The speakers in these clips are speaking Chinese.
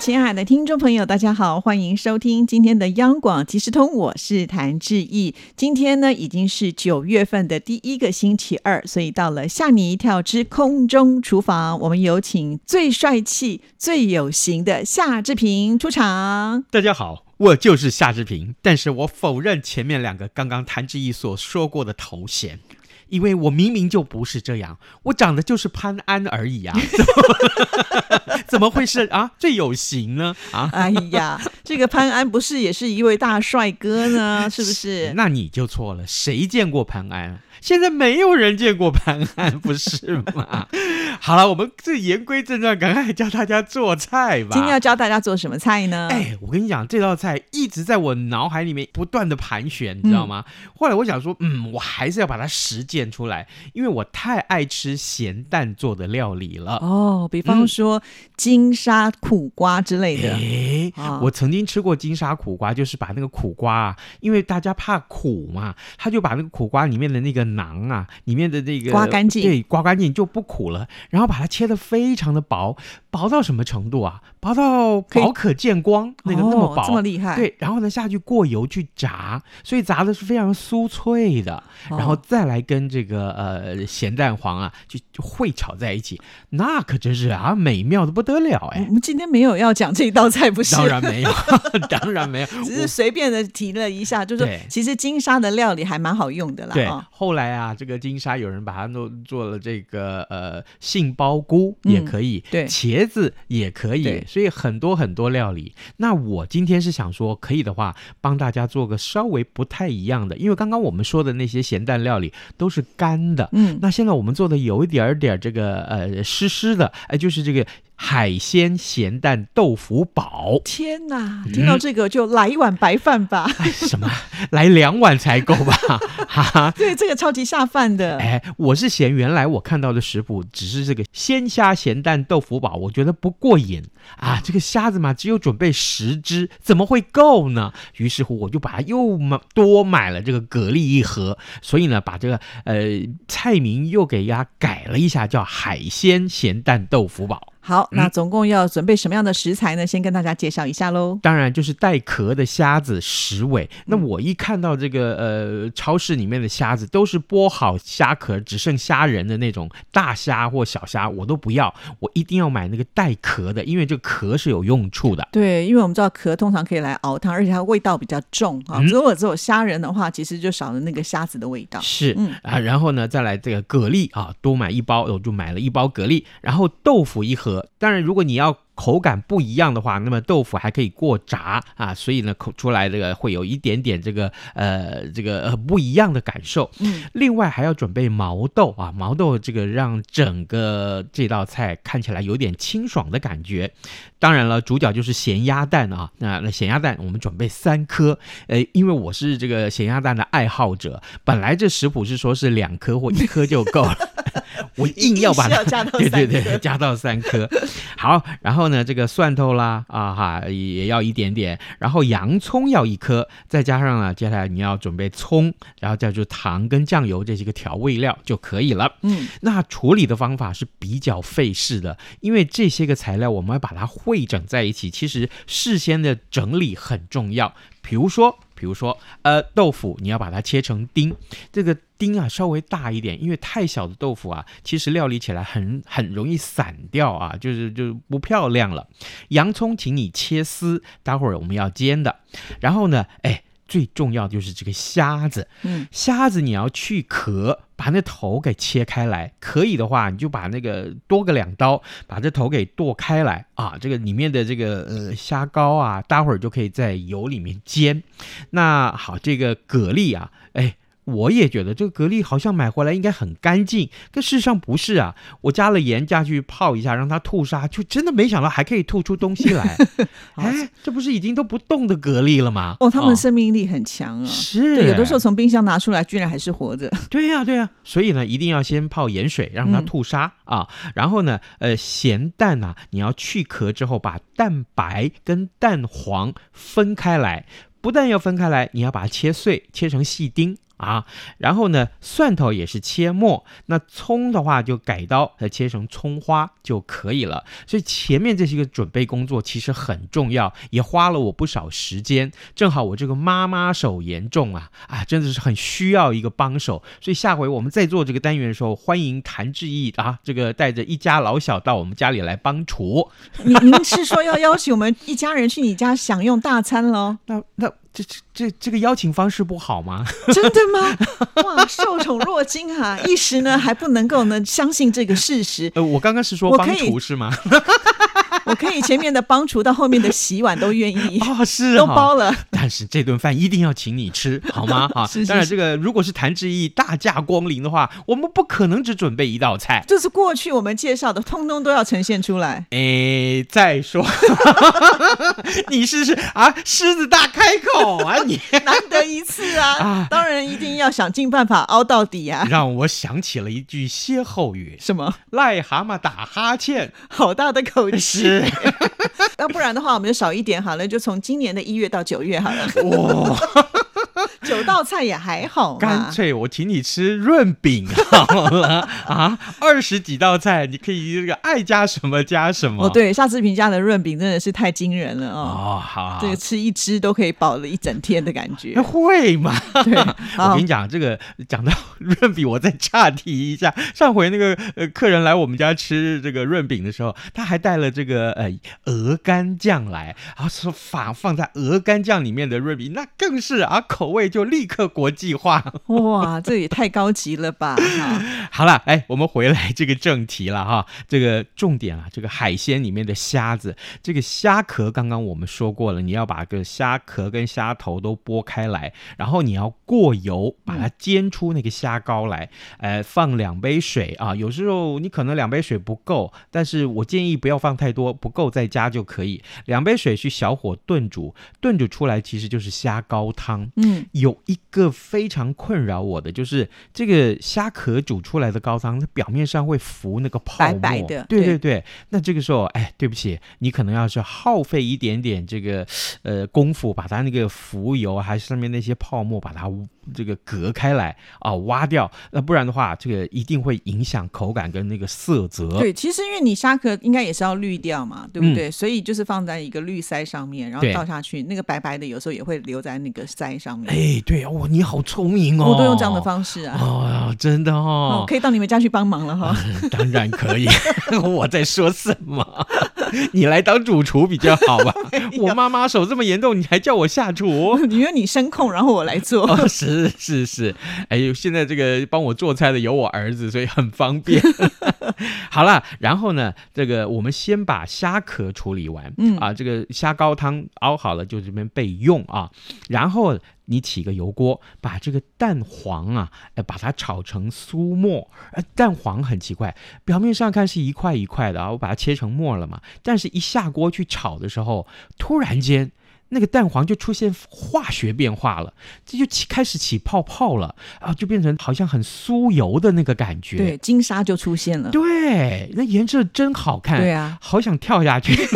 亲爱的听众朋友，大家好，欢迎收听今天的央广即时通，我是谭志毅。今天呢，已经是九月份的第一个星期二，所以到了吓你一跳之空中厨房，我们有请最帅气、最有型的夏志平出场。大家好，我就是夏志平，但是我否认前面两个刚刚谭志毅所说过的头衔。因为我明明就不是这样，我长得就是潘安而已啊！怎么怎么会是啊最有型呢？啊！哎呀，这个潘安不是也是一位大帅哥呢？是不是？那你就错了，谁见过潘安？现在没有人见过潘安，不是吗？好了，我们这言归正传，赶快教大家做菜吧。今天要教大家做什么菜呢？哎，我跟你讲，这道菜一直在我脑海里面不断的盘旋，你知道吗？后来我想说，嗯，我还是要把它实践出来，因为我太爱吃咸蛋做的料理了。哦，比方说金沙苦瓜之类的。哎，我曾经吃过金沙苦瓜，就是把那个苦瓜啊，因为大家怕苦嘛，他就把那个苦瓜里面的那个囊啊，里面的那个刮干净，对，刮干净就不苦了。然后把它切得非常的薄，薄到什么程度啊？薄到薄可见光，那个那么薄，这么厉害。对，然后呢下去过油去炸，所以炸的是非常酥脆的。然后再来跟这个呃咸蛋黄啊，就就烩炒在一起，那可真是啊美妙的不得了哎。我们今天没有要讲这一道菜，不是？当然没有，当然没有，只是随便的提了一下，就是其实金沙的料理还蛮好用的啦。对，后来啊，这个金沙有人把它弄做了这个呃杏鲍菇也可以，对，茄子也可以，所以很多很多料理。那我今天是想说，可以的话，帮大家做个稍微不太一样的，因为刚刚我们说的那些咸蛋料理都是干的，嗯，那现在我们做的有一点点这个呃湿湿的，哎，就是这个。海鲜咸蛋豆腐煲，天哪！听到这个就来一碗白饭吧。什么？来两碗才够吧？哈，对，这个超级下饭的。哎，我是嫌原来我看到的食谱只是这个鲜虾咸蛋豆腐煲，我觉得不过瘾啊。这个虾子嘛，只有准备十只，怎么会够呢？于是乎，我就把它又买多买了这个蛤蜊一盒，所以呢，把这个呃菜名又给它改了一下，叫海鲜咸蛋豆腐煲。好，那总共要准备什么样的食材呢？先跟大家介绍一下喽。当然就是带壳的虾子十尾。那我一看到这个呃，超市里面的虾子都是剥好虾壳，只剩虾仁的那种大虾或小虾，我都不要，我一定要买那个带壳的，因为这个壳是有用处的。对，因为我们知道壳通常可以来熬汤，而且它味道比较重啊。如果只有虾仁的话，其实就少了那个虾子的味道。是，嗯啊，然后呢，再来这个蛤蜊啊，多买一包，我就买了一包蛤蜊，然后豆腐一盒。当然，如果你要。口感不一样的话，那么豆腐还可以过炸啊，所以呢，口出来这个会有一点点这个呃这个呃不一样的感受。嗯，另外还要准备毛豆啊，毛豆这个让整个这道菜看起来有点清爽的感觉。当然了，主角就是咸鸭蛋啊，那那咸鸭蛋我们准备三颗，呃，因为我是这个咸鸭蛋的爱好者，本来这食谱是说是两颗或一颗就够了，我硬要把它对对对加到三颗。好，然后。呢，这个蒜头啦，啊哈，也要一点点，然后洋葱要一颗，再加上呢，接下来你要准备葱，然后再就糖跟酱油这些个调味料就可以了。嗯，那处理的方法是比较费事的，因为这些个材料我们要把它汇整在一起，其实事先的整理很重要。比如说，比如说，呃，豆腐你要把它切成丁，这个丁啊稍微大一点，因为太小的豆腐啊，其实料理起来很很容易散掉啊，就是就不漂亮了。洋葱，请你切丝，待会儿我们要煎的。然后呢，哎。最重要就是这个虾子，嗯，虾子你要去壳，把那头给切开来。可以的话，你就把那个多个两刀，把这头给剁开来啊。这个里面的这个呃虾膏啊，待会儿就可以在油里面煎。那好，这个蛤蜊啊，哎。我也觉得这个蛤蜊好像买回来应该很干净，可事实上不是啊。我加了盐下去泡一下，让它吐沙，就真的没想到还可以吐出东西来。哎，这不是已经都不动的蛤蜊了吗？哦，它们生命力很强啊。是，对，有的时候从冰箱拿出来，居然还是活着。对呀，对呀。所以呢，一定要先泡盐水，让它吐沙啊。然后呢，呃，咸蛋啊，你要去壳之后，把蛋白跟蛋黄分开来。不但要分开来，你要把它切碎，切成细丁。啊，然后呢，蒜头也是切末，那葱的话就改刀，再切成葱花就可以了。所以前面这些个准备工作其实很重要，也花了我不少时间。正好我这个妈妈手严重啊，啊，真的是很需要一个帮手。所以下回我们在做这个单元的时候，欢迎谭志毅啊，这个带着一家老小到我们家里来帮厨。您您是说要邀请我们一家人去你家享用大餐喽？那那。这这这这个邀请方式不好吗？真的吗？哇，受宠若惊哈！一时呢还不能够呢相信这个事实。呃，我刚刚是说帮厨是吗？我可以前面的帮厨到后面的洗碗都愿意 哦，是都包了。但是这顿饭一定要请你吃，好吗？啊，当然这个如果是谭志毅大驾光临的话，我们不可能只准备一道菜，就是过去我们介绍的，通通都要呈现出来。哎，再说，你试试啊，狮子大开口啊，你难得一次啊，当然一定要想尽办法凹到底啊。让我想起了一句歇后语，什么？癞蛤蟆打哈欠，好大的口气。要不然的话，我们就少一点好了，就从今年的一月到九月好了。哇，九道菜也还好，干脆我请你吃润饼好了啊！二十几道菜，你可以这个爱加什么加什么。哦，对，夏志平家的润饼真的是太惊人了哦。哦，好，这个吃一只都可以饱了一整天的感觉。会吗？对，我跟你讲，这个讲到润饼，我再岔题一下。上回那个呃客人来我们家吃这个润饼的时候，他还带了这个呃鹅肝酱来，然后说放放在鹅肝酱里面的润饼，那更是啊口味就立刻国际化。哇，这也太高级了吧！好了，哎，我们回来 这个正题了哈。这个重点啊，这个海鲜里面的虾子，这个虾壳刚刚我们说过了，你要把个虾壳跟虾头都剥开来，然后你要过油把它煎出那个虾膏来。呃，放两杯水啊，有时候你可能两杯水不够，但是我建议不要放太多，不够再加就可以。两杯水去小火炖煮，炖煮出来其实就是虾膏汤。嗯，有一个非常困扰我的，就是这个虾壳煮出来的高汤，它表面上会浮那个泡沫。白白的。对对对。那这个时候，哎，对不起，你可能要是耗费一点点这个呃功夫，把它那个浮油还是上面那些泡沫把它这个隔开来啊，挖掉。那不然的话，这个一定会影响口感跟那个色泽。对，其实因为你虾壳应该也是要滤掉嘛，对不对？所以就是放在一个滤筛上面，然后倒下去，那个白白的有时候也会留在那个筛上面。哎，对哦，你好聪明哦，我都用这样的方式啊。哦，真的哦，可以到你们家去帮忙了哈。当然可以，我在说什么？你来当主厨比较好吧？我妈妈手这么严重，你还叫我下厨？因为你声控，然后我来做。是是是，哎呦，现在这个帮我做菜的有我儿子，所以很方便。好了，然后呢，这个我们先把虾壳处理完，嗯啊，这个虾膏汤熬好了就这边备用啊。然后你起个油锅，把这个蛋黄啊，呃，把它炒成酥末。呃，蛋黄很奇怪，表面上看是一块一块的啊，我把它切成末了嘛，但是一下锅去炒的时候，突然间。那个蛋黄就出现化学变化了，这就起开始起泡泡了啊，就变成好像很酥油的那个感觉。对，金沙就出现了。对，那颜色真好看。对啊，好想跳下去。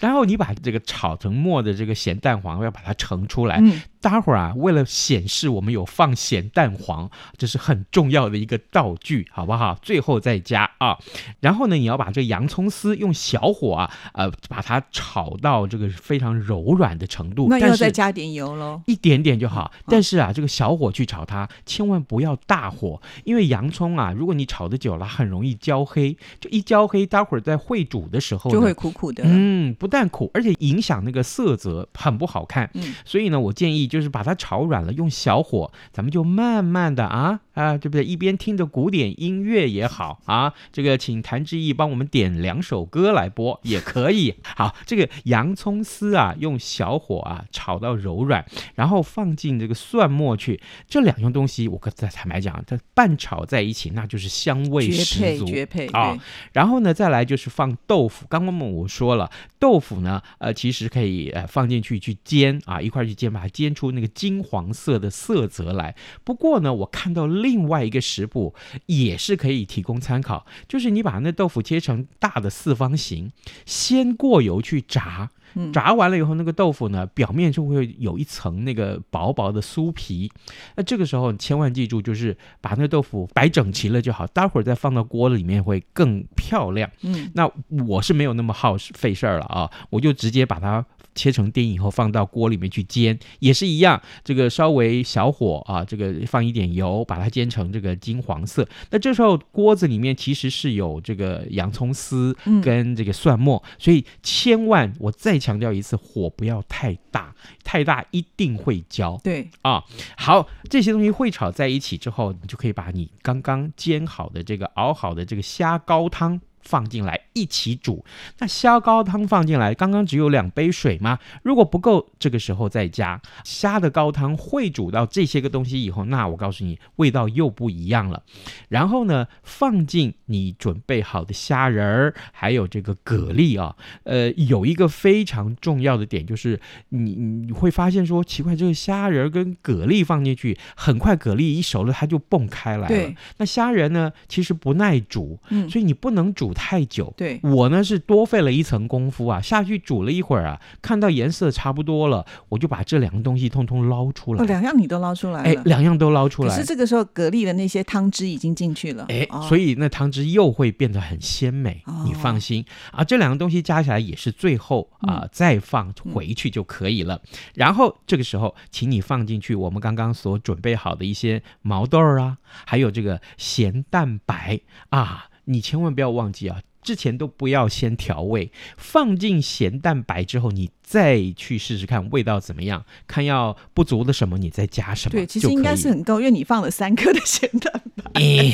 然后你把这个炒成末的这个咸蛋黄要把它盛出来。待会儿啊，为了显示我们有放咸蛋黄，这是很重要的一个道具，好不好？最后再加啊。然后呢，你要把这洋葱丝用小火啊，呃，把它炒到这个非常柔软的程度。那要再加点油喽，一点点就好。但是啊，这个小火去炒它，千万不要大火，因为洋葱啊，如果你炒的久了，很容易焦黑。就一焦黑，待会儿在烩煮的时候就会苦苦的。嗯，不但苦，而且影响那个色泽，很不好看。嗯，所以呢，我建议。就是把它炒软了，用小火，咱们就慢慢的啊啊，对不对？一边听着古典音乐也好啊，这个请谭志毅帮我们点两首歌来播也可以。好，这个洋葱丝啊，用小火啊炒到柔软，然后放进这个蒜末去，这两样东西我可再坦白讲，它拌炒在一起，那就是香味十足，绝配啊对然后呢，再来就是放豆腐。刚刚我说了，豆腐呢，呃，其实可以呃放进去去煎啊，一块去煎，把它煎出那个金黄色的色泽来。不过呢，我看到另外一个食谱也是可以提供参考，就是你把那豆腐切成大的四方形，先过油去炸。嗯炸完了以后，那个豆腐呢，表面就会有一层那个薄薄的酥皮。那这个时候你千万记住，就是把那个豆腐摆整齐了就好，待会儿再放到锅里面会更漂亮。嗯，那我是没有那么耗费事儿了啊，我就直接把它切成丁以后放到锅里面去煎，也是一样，这个稍微小火啊，这个放一点油，把它煎成这个金黄色。那这时候锅子里面其实是有这个洋葱丝嗯跟这个蒜末，所以千万我再强调一次，火不要太大，太大一定会焦。对，啊，好，这些东西会炒在一起之后，你就可以把你刚刚煎好的这个熬好的这个虾膏汤放进来一起煮。那虾高汤放进来，刚刚只有两杯水吗？如果不够，这个时候再加虾的高汤会煮到这些个东西以后，那我告诉你，味道又不一样了。然后呢，放进你准备好的虾仁儿，还有这个蛤蜊啊。呃，有一个非常重要的点就是你你会发现说，奇怪，这个虾仁儿跟蛤蜊放进去，很快蛤蜊一熟了，它就蹦开来了。那虾仁呢，其实不耐煮，嗯，所以你不能煮太久。对，我呢是多费了一层功夫啊，下去煮了一会儿啊，看到颜色差不多了，我就把这两个东西通通捞出哦，来。两样你都捞出来哎，，两样都捞出来可是。这个时候蛤蜊的那些汤汁已经进去了，哎，哦所以那汤汁又会变得很鲜美，哦你放心啊。这两个东西加起来也是最后啊、嗯再放回去就可以了。然后这个时候，请你放进去我们刚刚所准备好的一些毛豆儿啊，还有这个咸蛋白啊，你千万不要忘记啊。之前都不要先调味，放进咸蛋白之后，你再去试试看味道怎么样，看要不足的什么，你再加什么。对，其实应该是很够，因为你放了三颗的咸蛋白，哎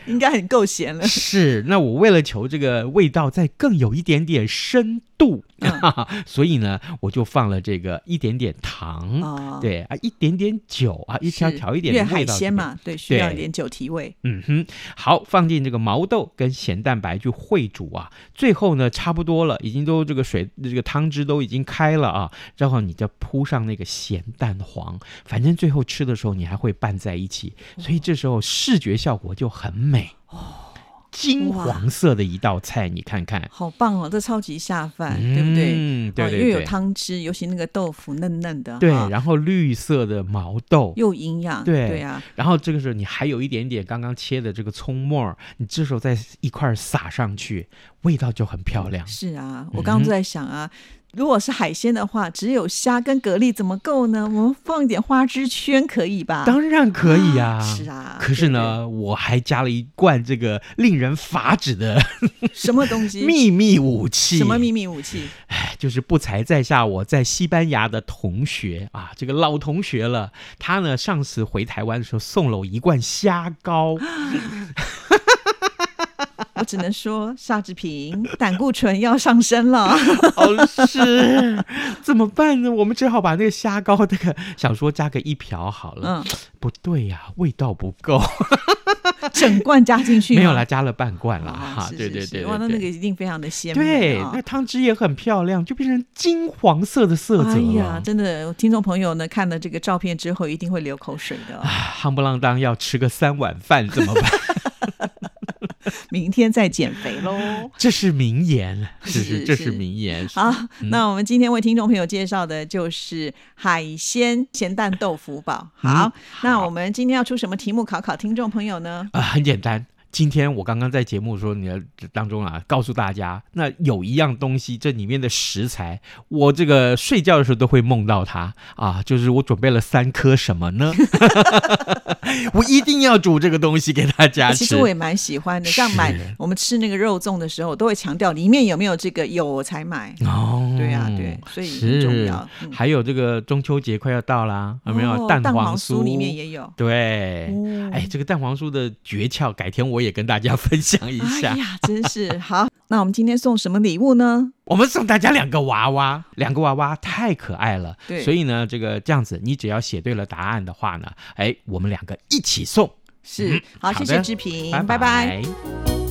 应该很够咸了。是，那我为了求这个味道再更有一点点深度，嗯 所以呢，我就放了这个一点点糖，哦，对啊，一点点酒啊，一调是调一点因为海味道。鲜。嘛，对，需要一点酒提味。嗯哼，好，放进这个毛豆跟咸蛋白去烩煮啊，最后呢，差不多了，已经都这个水这个汤汁都已经开了啊，然后你再铺上那个咸蛋黄，反正最后吃的时候你还会拌在一起，所以这时候视觉效果就很美哦。金黄色的一道菜，你看看，好棒哦，这超级下饭，对不对？嗯，对哦因为有汤汁，尤其那个豆腐嫩嫩的，对，哈然后绿色的毛豆，又营养，对对啊，然后这个时候你还有一点点刚刚切的这个葱末，你这时候再一块撒上去，味道就很漂亮。是啊，嗯我刚刚就在想啊。如果是海鲜的话，只有虾跟蛤蜊怎么够呢？我们放一点花枝圈可以吧？当然可以呀、是啊。可是呢，我还加了一罐这个令人发指的什么东西？秘密武器。什么秘密武器？哎，就是不才在下我在西班牙的同学啊，这个老同学了。他呢上次回台湾的时候送了我一罐虾膏，我只能说，夏志平 胆固醇要上升了。哦，是。怎么办呢？我们只好把那个虾膏那个想说加个一瓢好了，嗯，不对呀、味道不够，整罐加进去吗没有啦，加了半罐啦，啊哈，是对对对哇，那那个一定非常的鲜美对，啊那汤汁也很漂亮，就变成金黄色的色泽哎呀，了。真的，听众朋友呢看了这个照片之后，一定会流口水的。哦、啊夯不啷当要吃个三碗饭怎么办？明天再减肥喽。这是名言，是是是，这是是名言。好，那我们今天为听众朋友介绍的就是海鲜咸蛋豆腐煲。好，嗯那我们今天要出什么题目考考听众朋友呢？啊，很简单。今天我刚刚在节目说你的当中啊，告诉大家，那有一样东西，这里面的食材，我这个睡觉的时候都会梦到它啊，就是我准备了三颗什么呢？我一定要煮这个东西给大家吃。其实我也蛮喜欢的，像买我们吃那个肉粽的时候，我都会强调里面有没有这个有我才买。哦，对啊，对，所以很重要。嗯还有这个中秋节快要到啦，有没有、哦蛋黄酥里面也有。对，哦哎，这个蛋黄酥的诀窍，改天我也跟大家分享一下。哎呀，真是好。那我们今天送什么礼物呢？我们送大家两个娃娃，两个娃娃太可爱了。对所以呢，这个这样子，你只要写对了答案的话呢，哎，我们两个一起送。是嗯好，好谢谢志平，拜拜拜拜